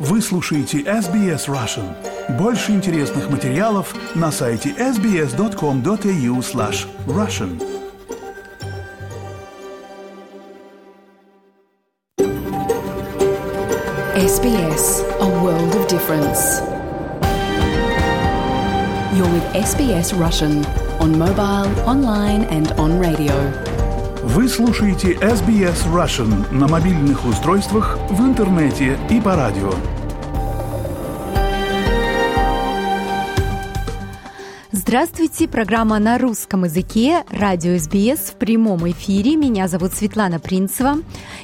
Вы слушаете SBS Russian. Больше интересных материалов на сайте sbs.com.au slash russian. SBS, a world of difference. You're with SBS Russian on mobile, online and on radio. Вы слушаете SBS Russian на мобильных устройствах, в интернете и по радио. Здравствуйте, программа на русском языке, радио СБС в прямом эфире. Меня зовут Светлана Принцева.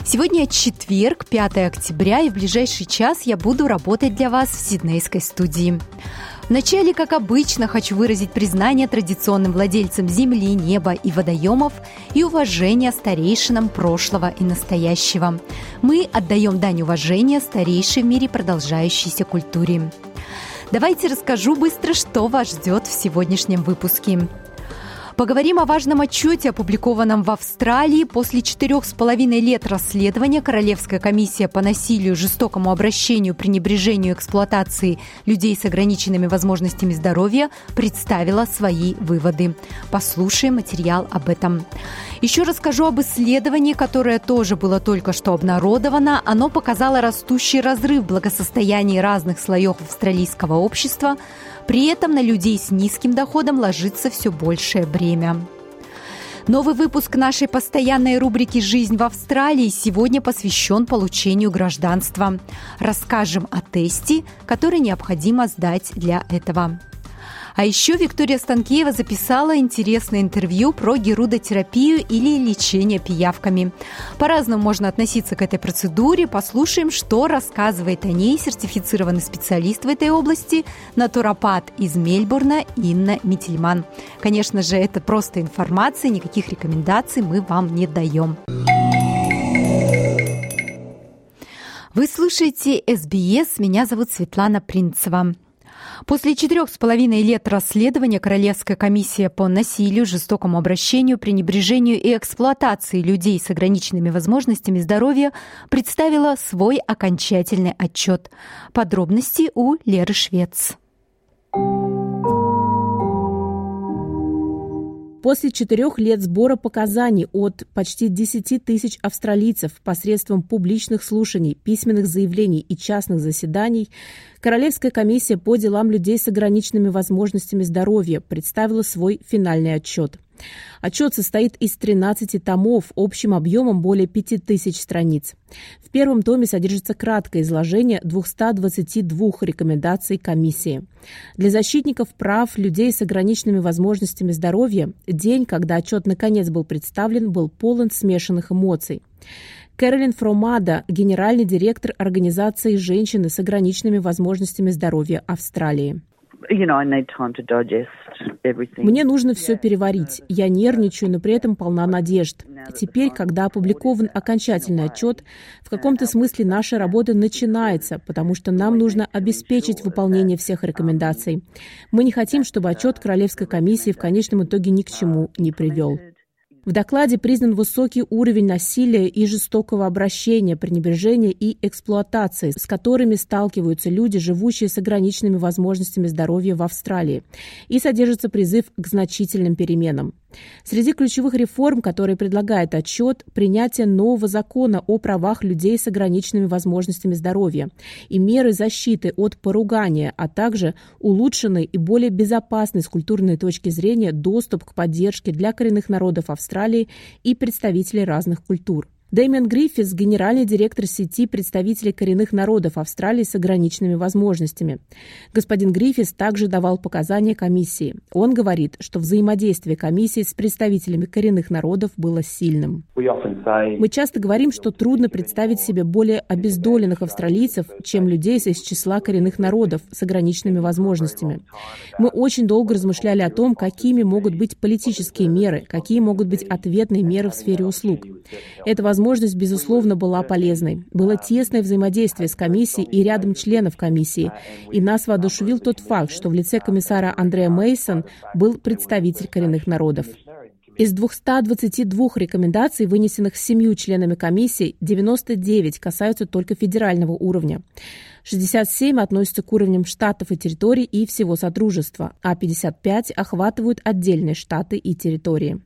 Сегодня четверг, 5 октября, и в ближайший час я буду работать для вас в Сиднейской студии. Вначале, как обычно, хочу выразить признание традиционным владельцам земли, неба и водоемов и уважение старейшинам прошлого и настоящего. Мы отдаем дань уважения старейшей в мире продолжающейся культуре. Давайте расскажу быстро, что вас ждет в сегодняшнем выпуске. Поговорим о важном отчете, опубликованном в Австралии. После четырех с половиной лет расследования Королевская комиссия по насилию, жестокому обращению, пренебрежению, эксплуатации людей с ограниченными возможностями здоровья представила свои выводы. Послушаем материал об этом. Еще расскажу об исследовании, которое тоже было только что обнародовано. Оно показало растущий разрыв в благосостоянии разных слоев австралийского общества. При этом на людей с низким доходом ложится все большее бремя. Новый выпуск нашей постоянной рубрики «Жизнь в Австралии» сегодня посвящен получению гражданства. Расскажем о тесте, который необходимо сдать для этого. А еще Виктория Станкеева записала интересное интервью про герудотерапию или лечение пиявками. По-разному можно относиться к этой процедуре. Послушаем, что рассказывает о ней сертифицированный специалист в этой области, натуропат из Мельбурна Инна Мительман. Конечно же, это просто информация, никаких рекомендаций мы вам не даем. Вы слушаете СБС. Меня зовут Светлана Принцева. После четырех с половиной лет расследования Королевская комиссия по насилию, жестокому обращению, пренебрежению и эксплуатации людей с ограниченными возможностями здоровья представила свой окончательный отчет. Подробности у Леры Швец. После четырех лет сбора показаний от почти 10 тысяч австралийцев посредством публичных слушаний, письменных заявлений и частных заседаний, Королевская комиссия по делам людей с ограниченными возможностями здоровья представила свой финальный отчет. Отчет состоит из 13 томов общим объемом более 5000 страниц. В первом томе содержится краткое изложение 222 рекомендаций комиссии. Для защитников прав людей с ограниченными возможностями здоровья день, когда отчет наконец был представлен, был полон смешанных эмоций. Кэролин Фромада, генеральный директор организации «Женщины с ограниченными возможностями здоровья Австралии. Мне нужно все переварить. Я нервничаю, но при этом полна надежд. Теперь, когда опубликован окончательный отчет, в каком-то смысле наша работа начинается, потому что нам нужно обеспечить выполнение всех рекомендаций. Мы не хотим, чтобы отчет Королевской комиссии в конечном итоге ни к чему не привел. В докладе признан высокий уровень насилия и жестокого обращения, пренебрежения и эксплуатации, с которыми сталкиваются люди, живущие с ограниченными возможностями здоровья в Австралии, и содержится призыв к значительным переменам. Среди ключевых реформ, которые предлагает отчет, принятие нового закона о правах людей с ограниченными возможностями здоровья и меры защиты от поругания, а также улучшенный и более безопасный с культурной точки зрения доступ к поддержке для коренных народов Австралии и представителей разных культур. Дэмиан Гриффис – генеральный директор сети представителей коренных народов Австралии с ограниченными возможностями. Господин Гриффис также давал показания комиссии. Он говорит, что взаимодействие комиссии с представителями коренных народов было сильным. Мы часто говорим, что трудно представить себе более обездоленных австралийцев, чем людей из числа коренных народов с ограниченными возможностями. Мы очень долго размышляли о том, какими могут быть политические меры, какие могут быть ответные меры в сфере услуг. Это возможность, безусловно, была полезной. Было тесное взаимодействие с комиссией и рядом членов комиссии. И нас воодушевил тот факт, что в лице комиссара Андрея Мейсон был представитель коренных народов. Из 222 рекомендаций, вынесенных семью членами комиссии, 99 касаются только федерального уровня. 67 относятся к уровням штатов и территорий и всего Содружества, а 55 охватывают отдельные штаты и территории.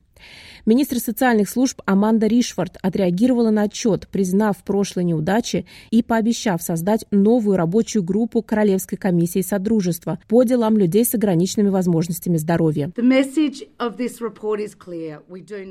Министр социальных служб Аманда Ришфорд отреагировала на отчет, признав прошлые неудачи и пообещав создать новую рабочую группу Королевской комиссии Содружества по делам людей с ограниченными возможностями здоровья.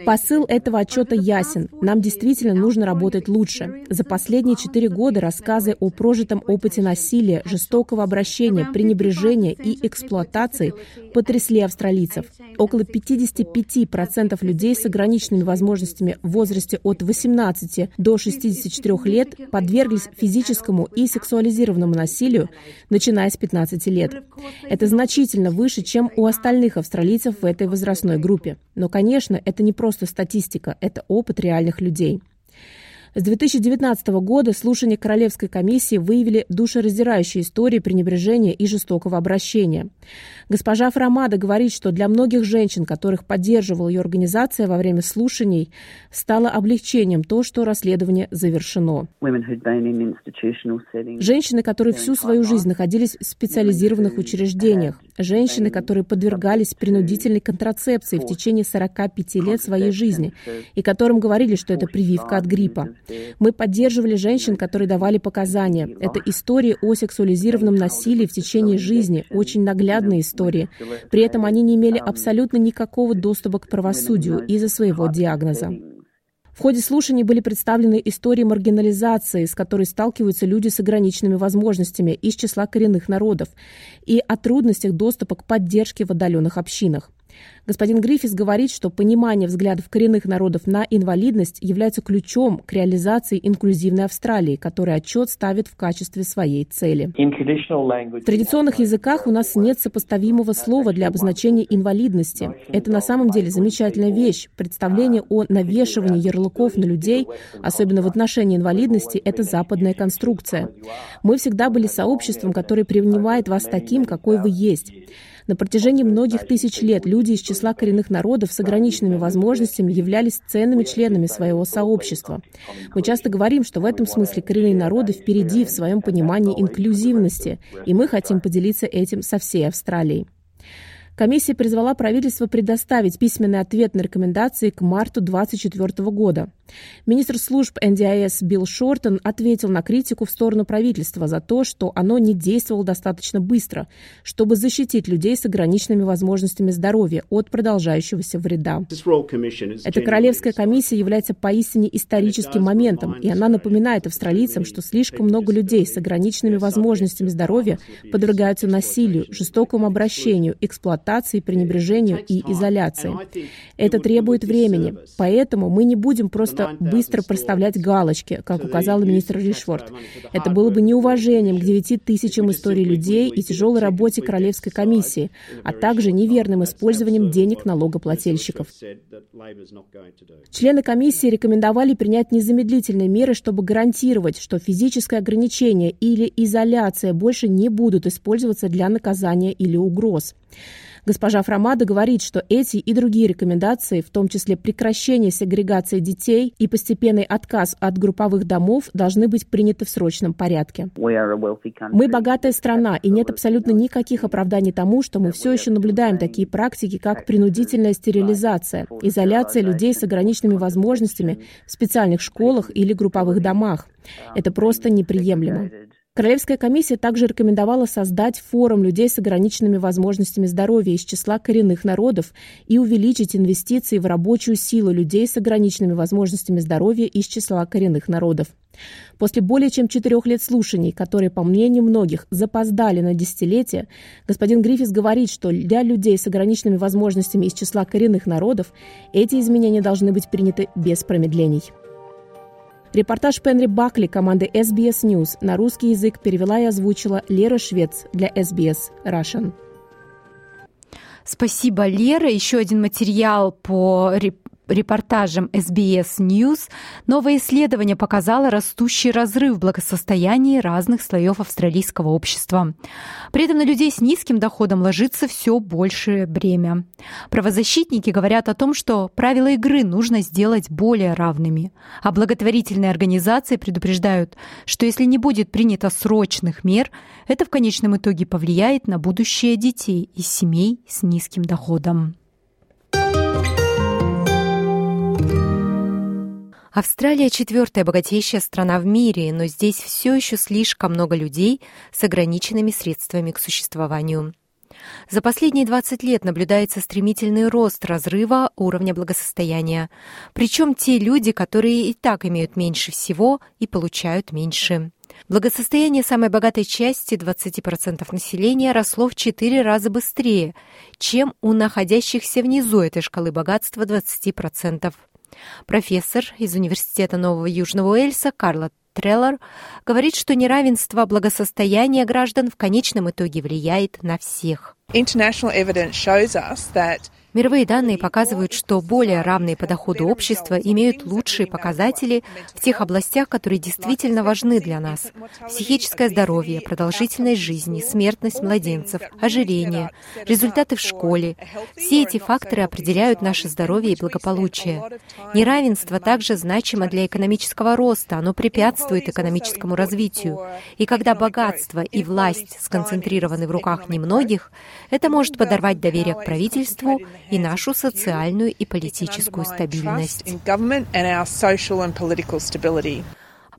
Посыл этого отчета ясен. Нам действительно нужно работать лучше. За последние четыре года рассказы о прожитом опыте насилия, жестокого обращения, пренебрежения и эксплуатации потрясли австралийцев. Около 55% людей с ограниченными возможностями в возрасте от 18 до 64 лет подверглись физическому и сексуализированному насилию, начиная с 15 лет. Это значительно выше, чем у остальных австралийцев в этой возрастной группе. Но, конечно, это не просто статистика, это опыт реальных людей. С 2019 года слушания Королевской комиссии выявили душераздирающие истории пренебрежения и жестокого обращения. Госпожа Фрамада говорит, что для многих женщин, которых поддерживала ее организация во время слушаний, стало облегчением то, что расследование завершено. Женщины, которые всю свою жизнь находились в специализированных учреждениях, женщины, которые подвергались принудительной контрацепции в течение 45 лет своей жизни и которым говорили, что это прививка от гриппа. Мы поддерживали женщин, которые давали показания. Это истории о сексуализированном насилии в течение жизни, очень наглядные истории. При этом они не имели абсолютно никакого доступа к правосудию из-за своего диагноза. В ходе слушаний были представлены истории маргинализации, с которой сталкиваются люди с ограниченными возможностями из числа коренных народов, и о трудностях доступа к поддержке в отдаленных общинах. Господин Гриффис говорит, что понимание взглядов коренных народов на инвалидность является ключом к реализации инклюзивной Австралии, который отчет ставит в качестве своей цели. В традиционных языках у нас нет сопоставимого слова для обозначения инвалидности. Это на самом деле замечательная вещь. Представление о навешивании ярлыков на людей, особенно в отношении инвалидности, это западная конструкция. Мы всегда были сообществом, которое принимает вас таким, какой вы есть. На протяжении многих тысяч лет люди из числа коренных народов с ограниченными возможностями являлись ценными членами своего сообщества. Мы часто говорим, что в этом смысле коренные народы впереди в своем понимании инклюзивности, и мы хотим поделиться этим со всей Австралией. Комиссия призвала правительство предоставить письменный ответ на рекомендации к марту 2024 года. Министр служб НДИС Билл Шортон ответил на критику в сторону правительства за то, что оно не действовало достаточно быстро, чтобы защитить людей с ограниченными возможностями здоровья от продолжающегося вреда. Эта Королевская комиссия является поистине историческим моментом, и она напоминает австралийцам, что слишком много людей с ограниченными возможностями здоровья подвергаются насилию, жестокому обращению, эксплуатации, пренебрежению и изоляции. Это требует времени, поэтому мы не будем просто быстро проставлять галочки, как указал министр Ришфорд. Это было бы неуважением к 9 тысячам историй людей и тяжелой работе Королевской комиссии, а также неверным использованием денег налогоплательщиков. Члены комиссии рекомендовали принять незамедлительные меры, чтобы гарантировать, что физическое ограничение или изоляция больше не будут использоваться для наказания или угроз. Госпожа Фрамада говорит, что эти и другие рекомендации, в том числе прекращение сегрегации детей и постепенный отказ от групповых домов, должны быть приняты в срочном порядке. Мы богатая страна, и нет абсолютно никаких оправданий тому, что мы все еще наблюдаем такие практики, как принудительная стерилизация, изоляция людей с ограниченными возможностями в специальных школах или групповых домах. Это просто неприемлемо. Королевская комиссия также рекомендовала создать форум людей с ограниченными возможностями здоровья из числа коренных народов и увеличить инвестиции в рабочую силу людей с ограниченными возможностями здоровья из числа коренных народов. После более чем четырех лет слушаний, которые, по мнению многих, запоздали на десятилетия, господин Гриффис говорит, что для людей с ограниченными возможностями из числа коренных народов эти изменения должны быть приняты без промедлений. Репортаж Пенри Бакли команды SBS News на русский язык перевела и озвучила Лера Швец для SBS Russian. Спасибо, Лера. Еще один материал по репортажем SBS News, новое исследование показало растущий разрыв в благосостоянии разных слоев австралийского общества. При этом на людей с низким доходом ложится все большее бремя. Правозащитники говорят о том, что правила игры нужно сделать более равными, а благотворительные организации предупреждают, что если не будет принято срочных мер, это в конечном итоге повлияет на будущее детей из семей с низким доходом. Австралия четвертая богатейшая страна в мире, но здесь все еще слишком много людей с ограниченными средствами к существованию. За последние 20 лет наблюдается стремительный рост разрыва уровня благосостояния. Причем те люди, которые и так имеют меньше всего и получают меньше. Благосостояние самой богатой части 20% населения росло в 4 раза быстрее, чем у находящихся внизу этой шкалы богатства 20%. Профессор из Университета Нового Южного Уэльса Карла Треллер говорит, что неравенство благосостояния граждан в конечном итоге влияет на всех. International evidence shows us that Мировые данные показывают, что более равные по доходу общества имеют лучшие показатели в тех областях, которые действительно важны для нас. Психическое здоровье, продолжительность жизни, смертность младенцев, ожирение, результаты в школе. Все эти факторы определяют наше здоровье и благополучие. Неравенство также значимо для экономического роста, оно препятствует экономическому развитию. И когда богатство и власть сконцентрированы в руках немногих, это может подорвать доверие к правительству и нашу социальную и политическую стабильность.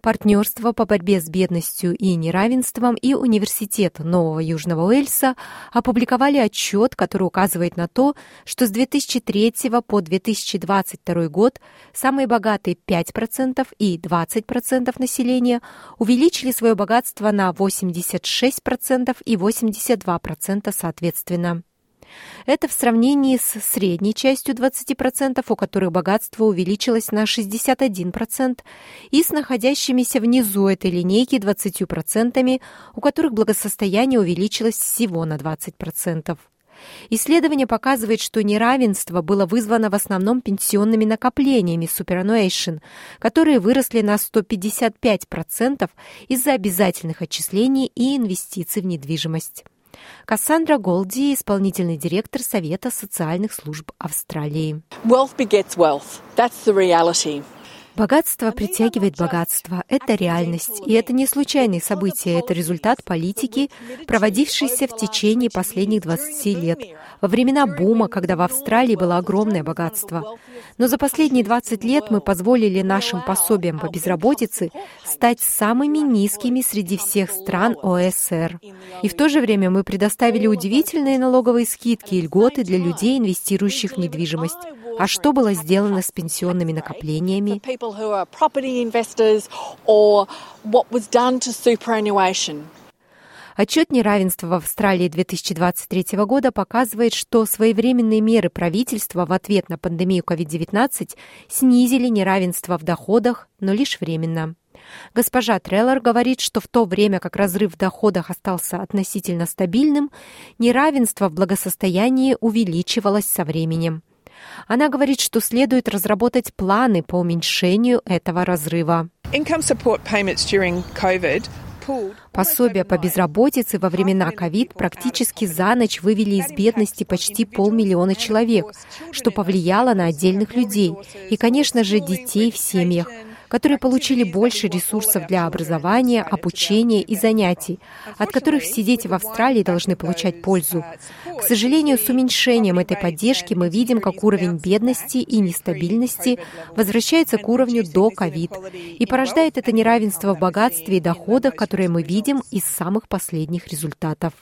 Партнерство по борьбе с бедностью и неравенством и Университет Нового Южного Уэльса опубликовали отчет, который указывает на то, что с 2003 по 2022 год самые богатые 5% и 20% населения увеличили свое богатство на 86% и 82% соответственно. Это в сравнении с средней частью 20%, у которых богатство увеличилось на 61%, и с находящимися внизу этой линейки 20%, у которых благосостояние увеличилось всего на 20%. Исследование показывает, что неравенство было вызвано в основном пенсионными накоплениями Superannuation, которые выросли на 155% из-за обязательных отчислений и инвестиций в недвижимость. Кассандра Голди, исполнительный директор Совета социальных служб Австралии. Wealth begets wealth. That's the reality. Богатство притягивает богатство. Это реальность. И это не случайные события, это результат политики, проводившейся в течение последних 20 лет, во времена бума, когда в Австралии было огромное богатство. Но за последние 20 лет мы позволили нашим пособиям по безработице стать самыми низкими среди всех стран ОСР. И в то же время мы предоставили удивительные налоговые скидки и льготы для людей, инвестирующих в недвижимость. А что было сделано с пенсионными накоплениями? Отчет неравенства в Австралии 2023 года показывает, что своевременные меры правительства в ответ на пандемию COVID-19 снизили неравенство в доходах, но лишь временно. Госпожа Треллер говорит, что в то время как разрыв в доходах остался относительно стабильным, неравенство в благосостоянии увеличивалось со временем. Она говорит, что следует разработать планы по уменьшению этого разрыва. Пособия по безработице во времена ковид практически за ночь вывели из бедности почти полмиллиона человек, что повлияло на отдельных людей и, конечно же, детей в семьях которые получили больше ресурсов для образования, обучения и занятий, от которых все дети в Австралии должны получать пользу. К сожалению, с уменьшением этой поддержки мы видим, как уровень бедности и нестабильности возвращается к уровню до ковид и порождает это неравенство в богатстве и доходах, которое мы видим из самых последних результатов.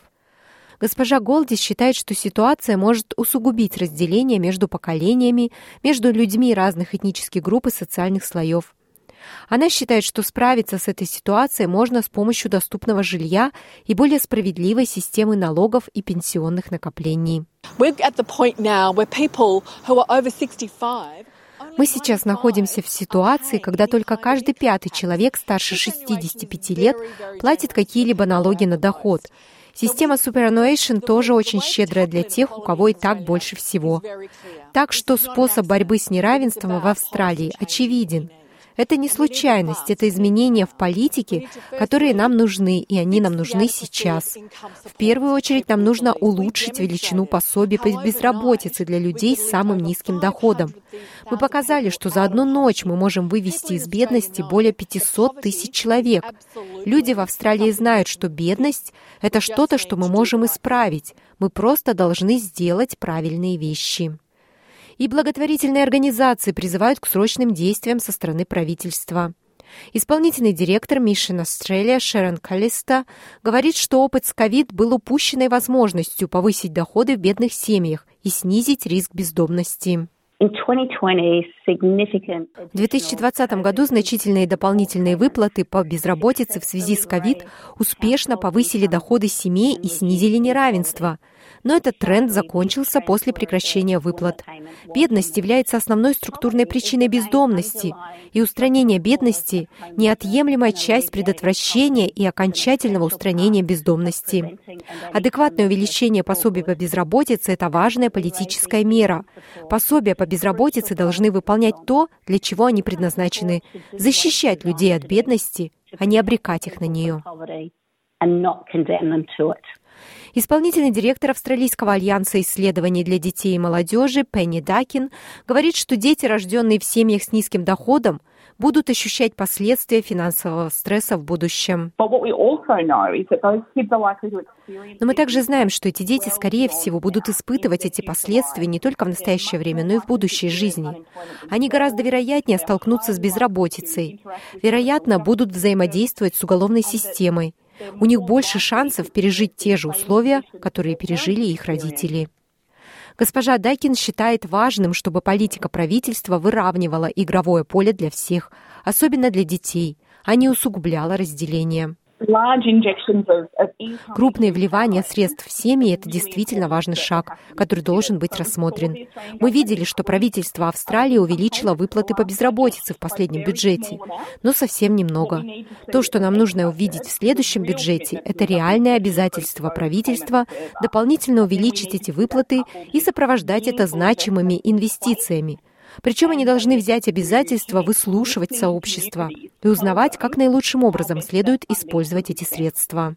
Госпожа Голдис считает, что ситуация может усугубить разделение между поколениями, между людьми разных этнических групп и социальных слоев. Она считает, что справиться с этой ситуацией можно с помощью доступного жилья и более справедливой системы налогов и пенсионных накоплений. Мы сейчас находимся в ситуации, когда только каждый пятый человек старше 65 лет платит какие-либо налоги на доход. Система Superannuation тоже очень щедрая для тех, у кого и так больше всего. Так что способ борьбы с неравенством в Австралии очевиден. Это не случайность, это изменения в политике, которые нам нужны, и они нам нужны сейчас. В первую очередь нам нужно улучшить величину пособий по безработице для людей с самым низким доходом. Мы показали, что за одну ночь мы можем вывести из бедности более 500 тысяч человек. Люди в Австралии знают, что бедность — это что-то, что мы можем исправить. Мы просто должны сделать правильные вещи и благотворительные организации призывают к срочным действиям со стороны правительства. Исполнительный директор Mission Australia Шерон Калиста говорит, что опыт с ковид был упущенной возможностью повысить доходы в бедных семьях и снизить риск бездомности. В 2020 году значительные дополнительные выплаты по безработице в связи с ковид успешно повысили доходы семей и снизили неравенство – но этот тренд закончился после прекращения выплат. Бедность является основной структурной причиной бездомности, и устранение бедности – неотъемлемая часть предотвращения и окончательного устранения бездомности. Адекватное увеличение пособий по безработице – это важная политическая мера. Пособия по безработице должны выполнять то, для чего они предназначены – защищать людей от бедности, а не обрекать их на нее. Исполнительный директор Австралийского альянса исследований для детей и молодежи Пенни Дакин говорит, что дети, рожденные в семьях с низким доходом, будут ощущать последствия финансового стресса в будущем. Но мы также знаем, что эти дети, скорее всего, будут испытывать эти последствия не только в настоящее время, но и в будущей жизни. Они гораздо вероятнее столкнутся с безработицей, вероятно, будут взаимодействовать с уголовной системой, у них больше шансов пережить те же условия, которые пережили их родители. Госпожа Дайкин считает важным, чтобы политика правительства выравнивала игровое поле для всех, особенно для детей, а не усугубляла разделение. Крупные вливания средств в семьи – это действительно важный шаг, который должен быть рассмотрен. Мы видели, что правительство Австралии увеличило выплаты по безработице в последнем бюджете, но совсем немного. То, что нам нужно увидеть в следующем бюджете, это реальное обязательство правительства дополнительно увеличить эти выплаты и сопровождать это значимыми инвестициями – причем они должны взять обязательство выслушивать сообщество и узнавать, как наилучшим образом следует использовать эти средства.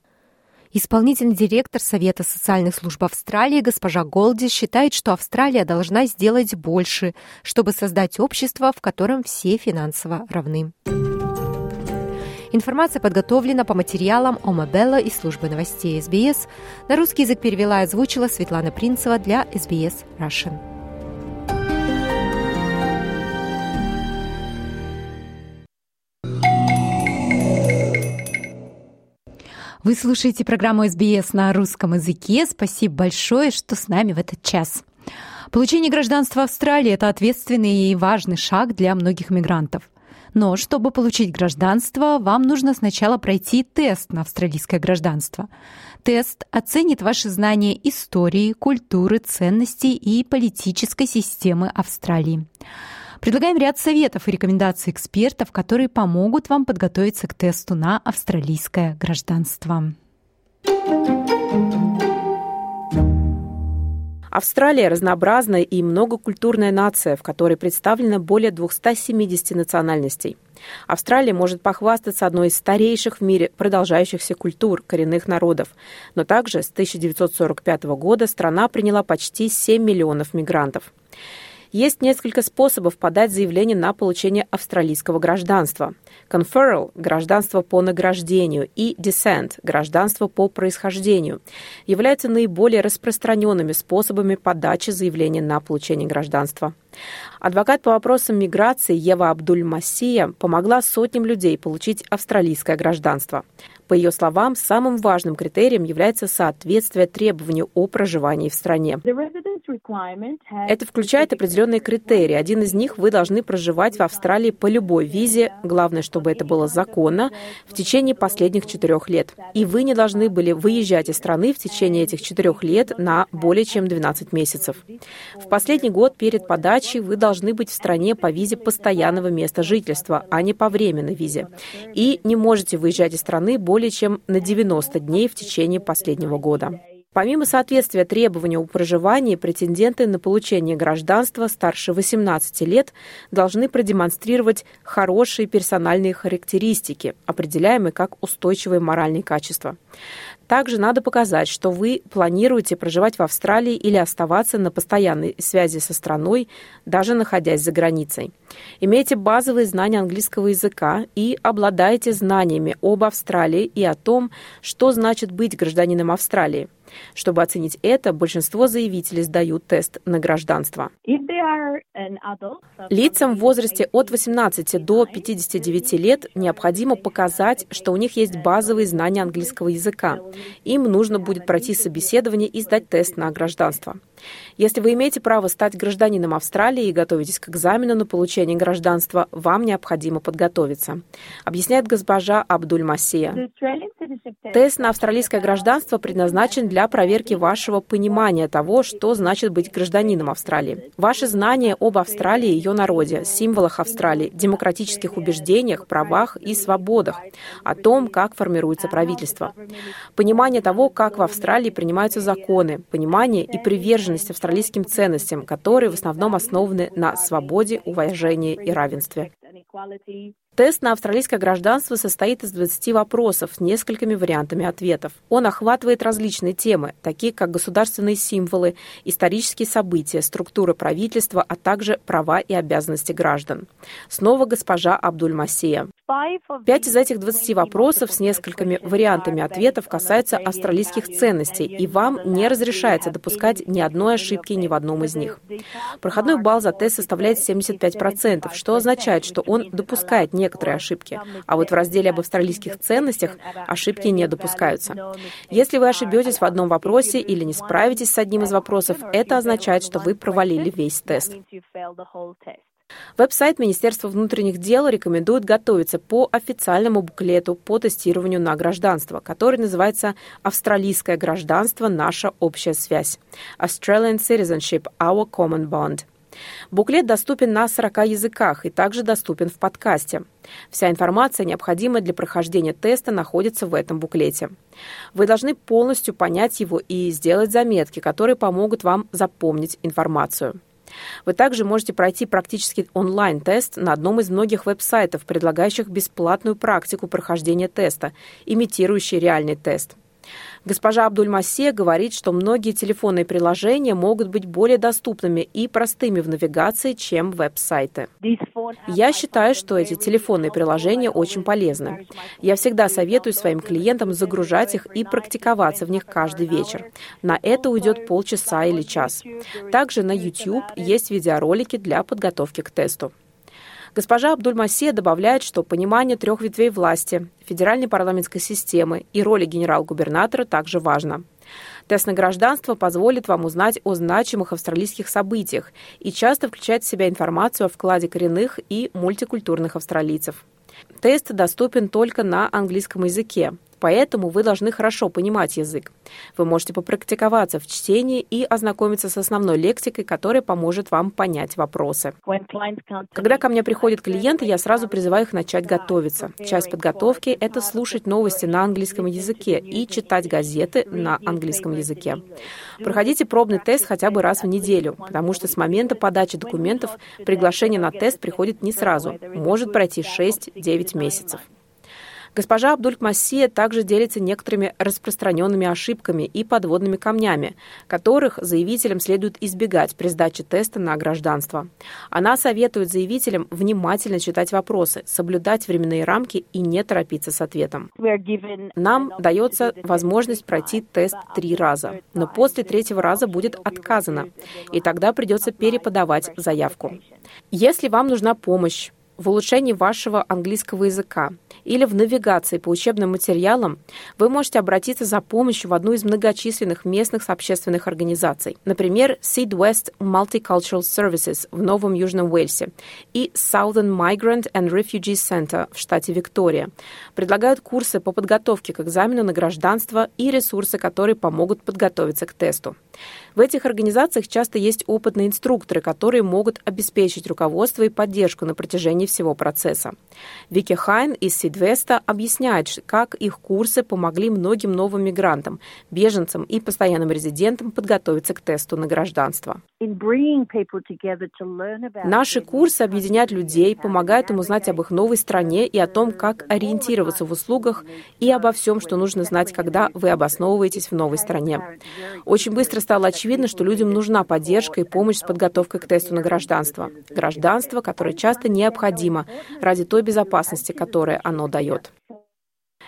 Исполнительный директор Совета социальных служб Австралии госпожа Голди считает, что Австралия должна сделать больше, чтобы создать общество, в котором все финансово равны. Информация подготовлена по материалам Ома Белла из службы новостей СБС. На русский язык перевела и озвучила Светлана Принцева для СБС Russian. Вы слушаете программу СБС на русском языке. Спасибо большое, что с нами в этот час. Получение гражданства Австралии – это ответственный и важный шаг для многих мигрантов. Но чтобы получить гражданство, вам нужно сначала пройти тест на австралийское гражданство. Тест оценит ваши знания истории, культуры, ценностей и политической системы Австралии. Предлагаем ряд советов и рекомендаций экспертов, которые помогут вам подготовиться к тесту на австралийское гражданство. Австралия – разнообразная и многокультурная нация, в которой представлено более 270 национальностей. Австралия может похвастаться одной из старейших в мире продолжающихся культур коренных народов. Но также с 1945 года страна приняла почти 7 миллионов мигрантов. Есть несколько способов подать заявление на получение австралийского гражданства. Conferral – гражданство по награждению, и Descent – гражданство по происхождению, являются наиболее распространенными способами подачи заявления на получение гражданства. Адвокат по вопросам миграции Ева Абдуль-Массия помогла сотням людей получить австралийское гражданство. По ее словам, самым важным критерием является соответствие требованию о проживании в стране. Это включает определенные критерии. Один из них – вы должны проживать в Австралии по любой визе, главное, чтобы это было законно, в течение последних четырех лет. И вы не должны были выезжать из страны в течение этих четырех лет на более чем 12 месяцев. В последний год перед подачей подачи вы должны быть в стране по визе постоянного места жительства, а не по временной визе. И не можете выезжать из страны более чем на 90 дней в течение последнего года. Помимо соответствия требованию о проживании, претенденты на получение гражданства старше 18 лет должны продемонстрировать хорошие персональные характеристики, определяемые как устойчивые моральные качества. Также надо показать, что вы планируете проживать в Австралии или оставаться на постоянной связи со страной, даже находясь за границей. Имейте базовые знания английского языка и обладаете знаниями об Австралии и о том, что значит быть гражданином Австралии. Чтобы оценить это, большинство заявителей сдают тест на гражданство. Лицам в возрасте от 18 до 59 лет необходимо показать, что у них есть базовые знания английского языка. Им нужно будет пройти собеседование и сдать тест на гражданство. Если вы имеете право стать гражданином Австралии и готовитесь к экзамену на получение гражданства, вам необходимо подготовиться, объясняет госпожа Абдуль Масия. Тест на австралийское гражданство предназначен для проверки вашего понимания того, что значит быть гражданином Австралии. Ваши знания об Австралии и ее народе, символах Австралии, демократических убеждениях, правах и свободах, о том, как формируется правительство. Понимание того, как в Австралии принимаются законы, понимание и приверженность австралийским ценностям, которые в основном основаны на свободе, уважении и равенстве. Тест на австралийское гражданство состоит из 20 вопросов с несколькими вариантами ответов. Он охватывает различные темы, такие как государственные символы, исторические события, структуры правительства, а также права и обязанности граждан. Снова госпожа Абдуль-Масия. Пять из этих 20 вопросов с несколькими вариантами ответов касаются австралийских ценностей, и вам не разрешается допускать ни одной ошибки ни в одном из них. Проходной балл за тест составляет 75%, что означает, что он допускает некоторые ошибки, а вот в разделе об австралийских ценностях ошибки не допускаются. Если вы ошибетесь в одном вопросе или не справитесь с одним из вопросов, это означает, что вы провалили весь тест. Веб-сайт Министерства внутренних дел рекомендует готовиться по официальному буклету по тестированию на гражданство, который называется «Австралийское гражданство. Наша общая связь» Australian Citizenship – Our Common Bond. Буклет доступен на 40 языках и также доступен в подкасте. Вся информация, необходимая для прохождения теста, находится в этом буклете. Вы должны полностью понять его и сделать заметки, которые помогут вам запомнить информацию. Вы также можете пройти практически онлайн-тест на одном из многих веб-сайтов, предлагающих бесплатную практику прохождения теста, имитирующий реальный тест. Госпожа Абдуль-Массе говорит, что многие телефонные приложения могут быть более доступными и простыми в навигации, чем веб-сайты. Я считаю, что эти телефонные приложения очень полезны. Я всегда советую своим клиентам загружать их и практиковаться в них каждый вечер. На это уйдет полчаса или час. Также на YouTube есть видеоролики для подготовки к тесту. Госпожа Абдуль-Масия добавляет, что понимание трех ветвей власти, федеральной парламентской системы и роли генерал-губернатора также важно. Тест на гражданство позволит вам узнать о значимых австралийских событиях и часто включает в себя информацию о вкладе коренных и мультикультурных австралийцев. Тест доступен только на английском языке, поэтому вы должны хорошо понимать язык. Вы можете попрактиковаться в чтении и ознакомиться с основной лексикой, которая поможет вам понять вопросы. Когда ко мне приходят клиенты, я сразу призываю их начать готовиться. Часть подготовки — это слушать новости на английском языке и читать газеты на английском языке. Проходите пробный тест хотя бы раз в неделю, потому что с момента подачи документов приглашение на тест приходит не сразу, может пройти 6-9 месяцев. Госпожа Абдуль-Массия также делится некоторыми распространенными ошибками и подводными камнями, которых заявителям следует избегать при сдаче теста на гражданство. Она советует заявителям внимательно читать вопросы, соблюдать временные рамки и не торопиться с ответом. Нам дается возможность пройти тест три раза, но после третьего раза будет отказано, и тогда придется переподавать заявку. Если вам нужна помощь, в улучшении вашего английского языка или в навигации по учебным материалам, вы можете обратиться за помощью в одну из многочисленных местных общественных организаций, например, Seed West Multicultural Services в Новом Южном Уэльсе и Southern Migrant and Refugee Center в штате Виктория. Предлагают курсы по подготовке к экзамену на гражданство и ресурсы, которые помогут подготовиться к тесту. В этих организациях часто есть опытные инструкторы, которые могут обеспечить руководство и поддержку на протяжении всего процесса. Вики Хайн из Сидвеста объясняет, как их курсы помогли многим новым мигрантам, беженцам и постоянным резидентам подготовиться к тесту на гражданство. Наши курсы объединяют людей, помогают им узнать об их новой стране и о том, как ориентироваться в услугах и обо всем, что нужно знать, когда вы обосновываетесь в новой стране. Очень быстро стало очевидно, что людям нужна поддержка и помощь с подготовкой к тесту на гражданство. Гражданство, которое часто необходимо ради той безопасности, которое оно дает.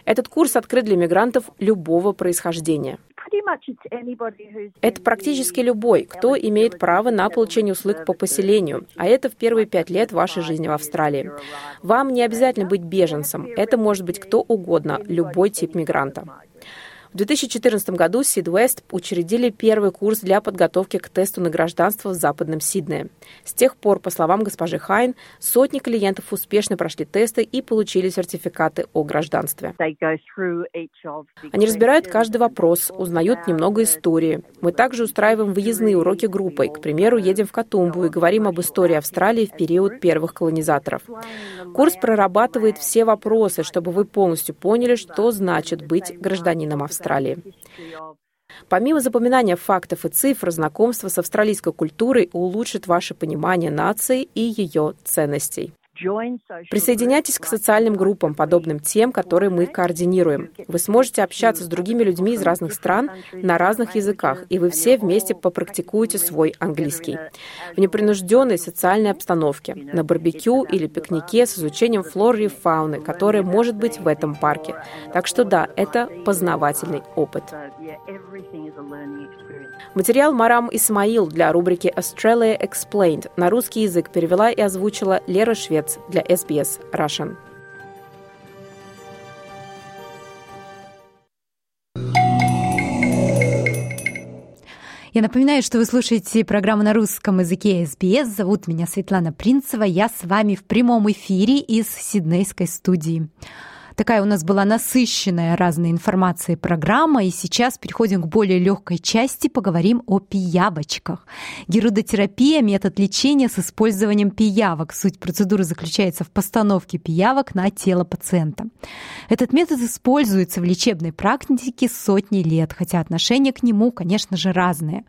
Этот курс открыт для мигрантов любого происхождения. Это практически любой, кто имеет право на получение услуг по поселению, а это в первые пять лет вашей жизни в Австралии. Вам не обязательно быть беженцем, это может быть кто угодно, любой тип мигранта. В 2014 году Сидвест учредили первый курс для подготовки к тесту на гражданство в Западном Сиднее. С тех пор, по словам госпожи Хайн, сотни клиентов успешно прошли тесты и получили сертификаты о гражданстве. Они разбирают каждый вопрос, узнают немного истории. Мы также устраиваем выездные уроки группой. К примеру, едем в Катумбу и говорим об истории Австралии в период первых колонизаторов. Курс прорабатывает все вопросы, чтобы вы полностью поняли, что значит быть гражданином Австралии. Австралии. Помимо запоминания фактов и цифр, знакомство с австралийской культурой улучшит ваше понимание нации и ее ценностей. Присоединяйтесь к социальным группам, подобным тем, которые мы координируем. Вы сможете общаться с другими людьми из разных стран на разных языках, и вы все вместе попрактикуете свой английский. В непринужденной социальной обстановке, на барбекю или пикнике с изучением флоры и фауны, которая может быть в этом парке. Так что да, это познавательный опыт. Материал Марам Исмаил для рубрики Australia Explained на русский язык перевела и озвучила Лера Швец для SBS Russian. Я напоминаю, что вы слушаете программу на русском языке SBS. Зовут меня Светлана Принцева. Я с вами в прямом эфире из Сиднейской студии. Такая у нас была насыщенная разной информацией программа, и сейчас переходим к более легкой части, поговорим о пиявочках. Герудотерапия – метод лечения с использованием пиявок. Суть процедуры заключается в постановке пиявок на тело пациента. Этот метод используется в лечебной практике сотни лет, хотя отношение к нему, конечно же, разные.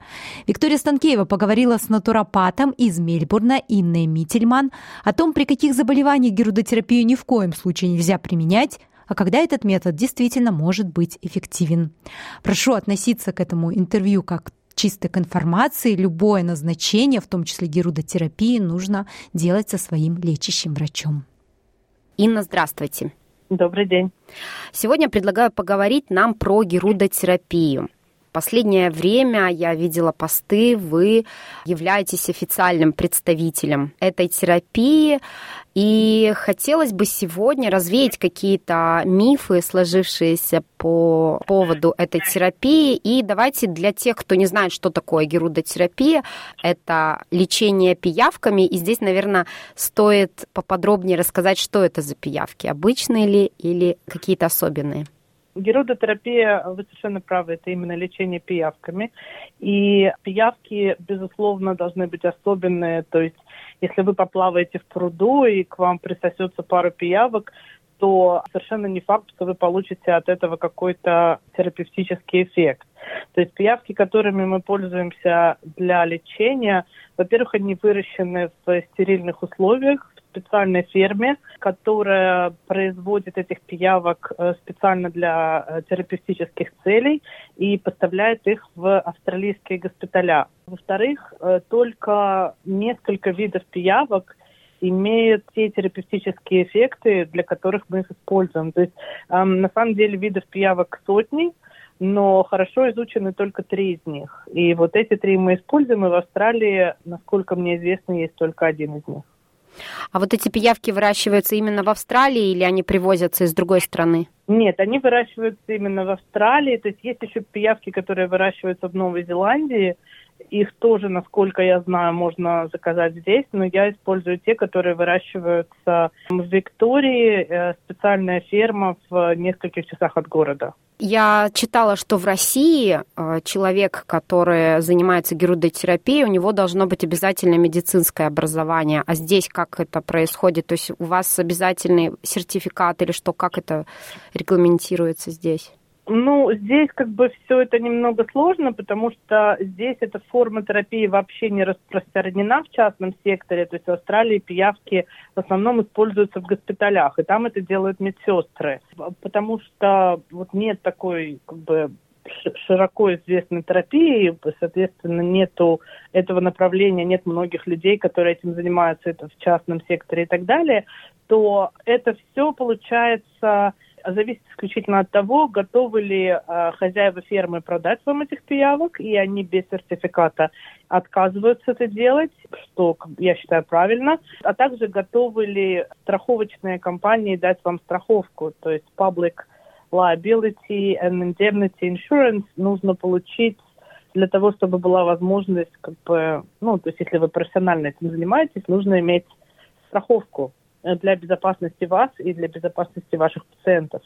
Виктория Станкеева поговорила с натуропатом из Мельбурна Инной Мительман о том, при каких заболеваниях герудотерапию ни в коем случае нельзя применять, а когда этот метод действительно может быть эффективен. Прошу относиться к этому интервью как чисто к информации, любое назначение, в том числе герудотерапии, нужно делать со своим лечащим врачом. Инна, здравствуйте. Добрый день. Сегодня предлагаю поговорить нам про герудотерапию. Последнее время я видела посты, вы являетесь официальным представителем этой терапии. И хотелось бы сегодня развеять какие-то мифы, сложившиеся по поводу этой терапии. И давайте для тех, кто не знает, что такое герудотерапия, это лечение пиявками. И здесь, наверное, стоит поподробнее рассказать, что это за пиявки, обычные ли или какие-то особенные. Герудотерапия, вы совершенно правы, это именно лечение пиявками. И пиявки, безусловно, должны быть особенные. То есть если вы поплаваете в пруду и к вам присосется пара пиявок, то совершенно не факт, что вы получите от этого какой-то терапевтический эффект. То есть пиявки, которыми мы пользуемся для лечения, во-первых, они выращены в стерильных условиях, специальной ферме, которая производит этих пиявок э, специально для э, терапевтических целей и поставляет их в австралийские госпиталя. Во-вторых, э, только несколько видов пиявок имеют те терапевтические эффекты, для которых мы их используем. То есть эм, на самом деле видов пиявок сотни, но хорошо изучены только три из них. И вот эти три мы используем, и в Австралии, насколько мне известно, есть только один из них. А вот эти пиявки выращиваются именно в Австралии или они привозятся из другой страны? Нет, они выращиваются именно в Австралии. То есть есть еще пиявки, которые выращиваются в Новой Зеландии. Их тоже, насколько я знаю, можно заказать здесь, но я использую те, которые выращиваются в Виктории, э, специальная ферма в нескольких часах от города. Я читала, что в России э, человек, который занимается герудотерапией, у него должно быть обязательно медицинское образование. А здесь как это происходит? То есть у вас обязательный сертификат или что? Как это регламентируется здесь? Ну, здесь как бы все это немного сложно, потому что здесь эта форма терапии вообще не распространена в частном секторе. То есть в Австралии пиявки в основном используются в госпиталях, и там это делают медсестры. Потому что вот нет такой как бы широко известной терапии, соответственно, нету этого направления, нет многих людей, которые этим занимаются, это в частном секторе и так далее, то это все получается зависит исключительно от того, готовы ли э, хозяева фермы продать вам этих пиявок, и они без сертификата отказываются это делать, что я считаю правильно, а также готовы ли страховочные компании дать вам страховку, то есть public liability and indemnity insurance нужно получить для того, чтобы была возможность, как бы, ну, то есть если вы профессионально этим занимаетесь, нужно иметь страховку для безопасности вас и для безопасности ваших пациентов.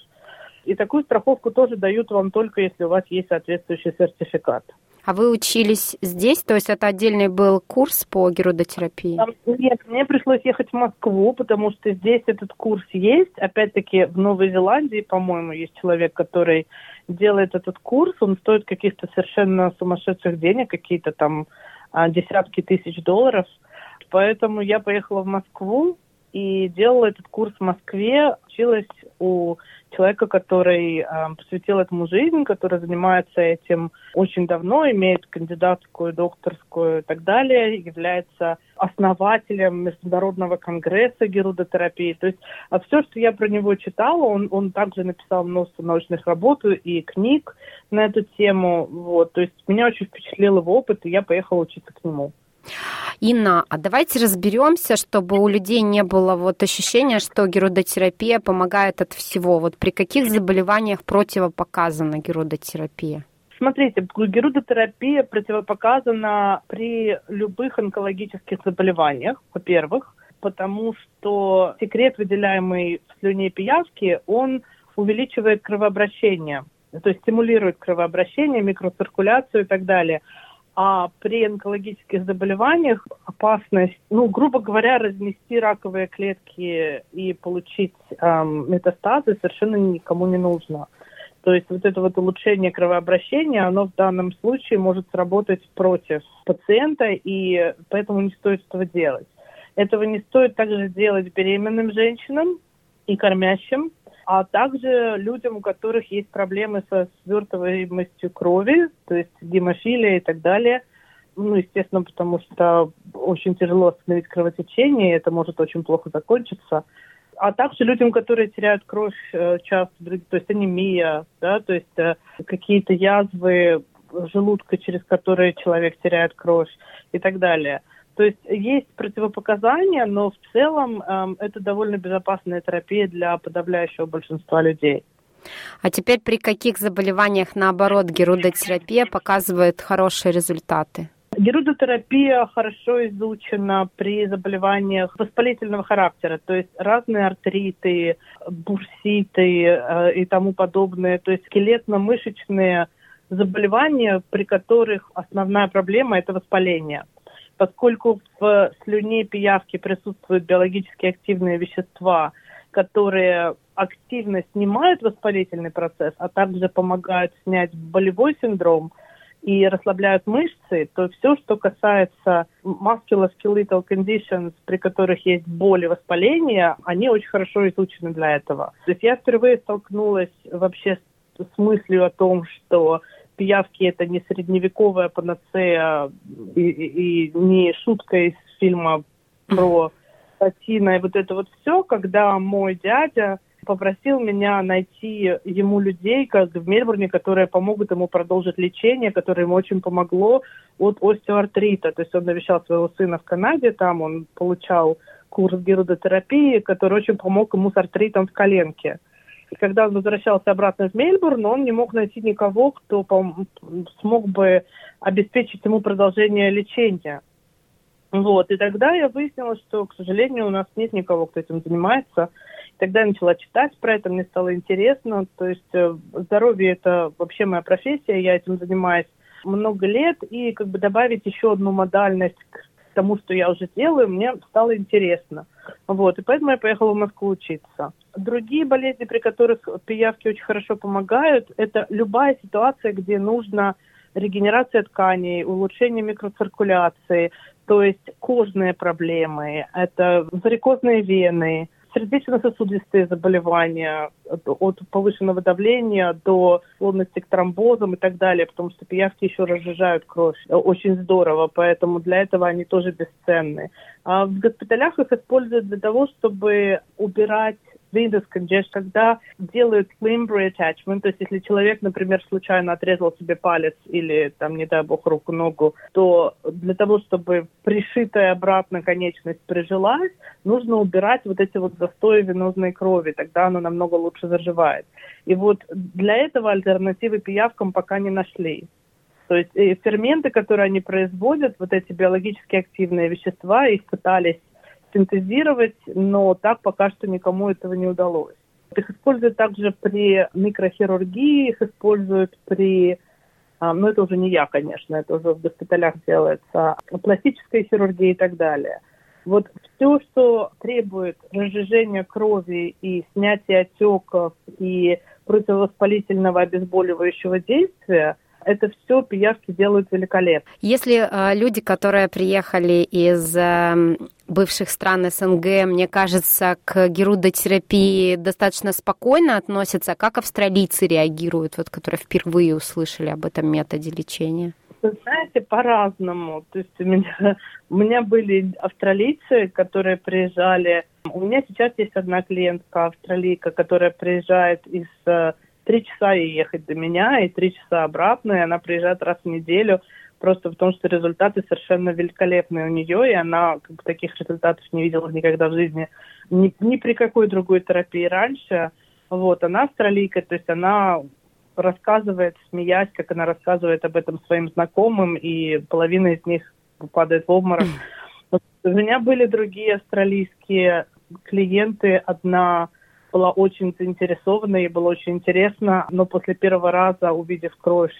И такую страховку тоже дают вам только если у вас есть соответствующий сертификат. А вы учились здесь? То есть это отдельный был курс по герудотерапии? Нет, мне пришлось ехать в Москву, потому что здесь этот курс есть. Опять-таки в Новой Зеландии, по-моему, есть человек, который делает этот курс. Он стоит каких-то совершенно сумасшедших денег, какие-то там а, десятки тысяч долларов. Поэтому я поехала в Москву, и делала этот курс в Москве, училась у человека, который э, посвятил этому жизнь, который занимается этим очень давно, имеет кандидатскую, докторскую и так далее, является основателем Международного конгресса герудотерапии. То есть а все, что я про него читала, он, он также написал множество научных работ и книг на эту тему. Вот. То есть меня очень впечатлил его опыт, и я поехала учиться к нему. Инна, а давайте разберемся, чтобы у людей не было вот ощущения, что герудотерапия помогает от всего. Вот при каких заболеваниях противопоказана герудотерапия? Смотрите, герудотерапия противопоказана при любых онкологических заболеваниях, во-первых, потому что секрет, выделяемый в слюне пиявки, он увеличивает кровообращение, то есть стимулирует кровообращение, микроциркуляцию и так далее а при онкологических заболеваниях опасность, ну, грубо говоря, разнести раковые клетки и получить эм, метастазы совершенно никому не нужно. То есть вот это вот улучшение кровообращения, оно в данном случае может сработать против пациента, и поэтому не стоит этого делать. Этого не стоит также делать беременным женщинам и кормящим, а также людям, у которых есть проблемы со свертываемостью крови, то есть гемофилия и так далее. Ну, естественно, потому что очень тяжело остановить кровотечение, и это может очень плохо закончиться. А также людям, которые теряют кровь э, часто, то есть анемия, да, то есть э, какие-то язвы желудка, через которые человек теряет кровь и так далее. То есть есть противопоказания, но в целом эм, это довольно безопасная терапия для подавляющего большинства людей. А теперь при каких заболеваниях, наоборот, герудотерапия показывает хорошие результаты? Герудотерапия хорошо изучена при заболеваниях воспалительного характера, то есть разные артриты, бурситы э, и тому подобное, то есть скелетно-мышечные заболевания, при которых основная проблема – это воспаление – поскольку в слюне пиявки присутствуют биологически активные вещества, которые активно снимают воспалительный процесс, а также помогают снять болевой синдром и расслабляют мышцы, то все, что касается musculoskeletal conditions, при которых есть боль и воспаление, они очень хорошо изучены для этого. То есть я впервые столкнулась вообще с мыслью о том, что пиявки это не средневековая панацея и, и, и не шутка из фильма про Татина и вот это вот все, когда мой дядя попросил меня найти ему людей, как в Мельбурне, которые помогут ему продолжить лечение, которое ему очень помогло от остеоартрита. То есть он навещал своего сына в Канаде, там он получал курс гирудотерапии, который очень помог ему с артритом в коленке. И когда он возвращался обратно в Мельбурн, он не мог найти никого, кто смог бы обеспечить ему продолжение лечения. Вот. И тогда я выяснила, что, к сожалению, у нас нет никого, кто этим занимается. Тогда я начала читать про это, мне стало интересно. То есть э, здоровье – это вообще моя профессия, я этим занимаюсь много лет. И как бы добавить еще одну модальность к тому, что я уже делаю, мне стало интересно. Вот, и поэтому я поехала в Москву учиться. Другие болезни, при которых пиявки очень хорошо помогают, это любая ситуация, где нужно регенерация тканей, улучшение микроциркуляции, то есть кожные проблемы, это варикозные вены, сердечно-сосудистые заболевания, от повышенного давления до склонности к тромбозам и так далее, потому что пиявки еще разжижают кровь очень здорово, поэтому для этого они тоже бесценны. А в госпиталях их используют для того, чтобы убирать venous congestion, когда делают limb reattachment, то есть если человек, например, случайно отрезал себе палец или, там, не дай бог, руку, ногу, то для того, чтобы пришитая обратно конечность прижилась, нужно убирать вот эти вот застои венозной крови, тогда она намного лучше заживает. И вот для этого альтернативы пиявкам пока не нашли. То есть э, ферменты, которые они производят, вот эти биологически активные вещества, их пытались синтезировать, но так пока что никому этого не удалось. Их используют также при микрохирургии, их используют при а, ну, это уже не я, конечно, это уже в госпиталях делается, пластической хирургии и так далее. Вот все, что требует разжижения крови и снятия отеков и противовоспалительного обезболивающего действия – это все пиявки делают великолепно. Если э, люди, которые приехали из э, бывших стран СНГ, мне кажется, к герудотерапии достаточно спокойно относятся, как австралийцы реагируют, вот, которые впервые услышали об этом методе лечения? Вы знаете, по-разному. То есть у меня, у меня были австралийцы, которые приезжали. У меня сейчас есть одна клиентка австралийка, которая приезжает из э, три часа ей ехать до меня и три часа обратно, и она приезжает раз в неделю, просто потому что результаты совершенно великолепные у нее, и она как бы, таких результатов не видела никогда в жизни ни, ни при какой другой терапии раньше. Вот, она австралийка, то есть она рассказывает, смеясь, как она рассказывает об этом своим знакомым, и половина из них падает в обморок. У меня были другие австралийские клиенты. Одна была очень заинтересована, ей было очень интересно, но после первого раза, увидев кровь,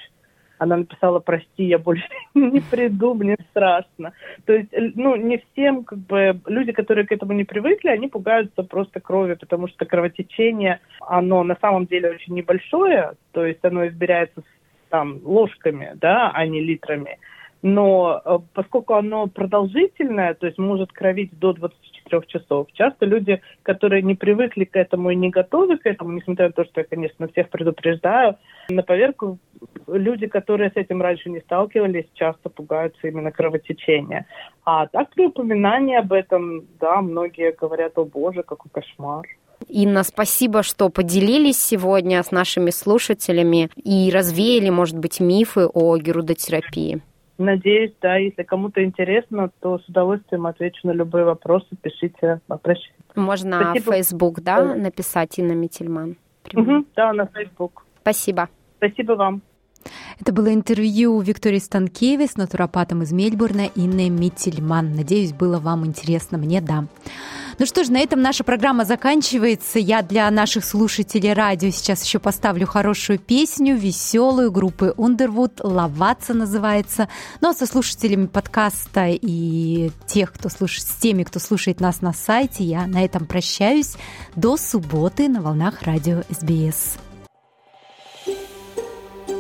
она написала, прости, я больше не приду, мне страшно. То есть, ну, не всем, как бы, люди, которые к этому не привыкли, они пугаются просто крови, потому что кровотечение, оно на самом деле очень небольшое, то есть оно измеряется там ложками, да, а не литрами но э, поскольку оно продолжительное, то есть может кровить до 24 часов, часто люди, которые не привыкли к этому и не готовы к этому, несмотря на то, что я, конечно, всех предупреждаю, на поверку люди, которые с этим раньше не сталкивались, часто пугаются именно кровотечения. А так при упоминании об этом, да, многие говорят, о боже, какой кошмар. Инна, спасибо, что поделились сегодня с нашими слушателями и развеяли, может быть, мифы о герудотерапии. Надеюсь, да, если кому-то интересно, то с удовольствием отвечу на любые вопросы, пишите, обращайтесь. Можно Спасибо. в Facebook, да, написать Инна Мительман? Угу, да, на Facebook. Спасибо. Спасибо вам. Это было интервью Виктории Станкевич с натуропатом из Мельбурна Инной Миттельман. Надеюсь, было вам интересно. Мне да. Ну что ж, на этом наша программа заканчивается. Я для наших слушателей радио сейчас еще поставлю хорошую песню, веселую, группы Underwood, «Ловаться» называется. Ну а со слушателями подкаста и тех, кто слушает, с теми, кто слушает нас на сайте, я на этом прощаюсь. До субботы на волнах радио СБС.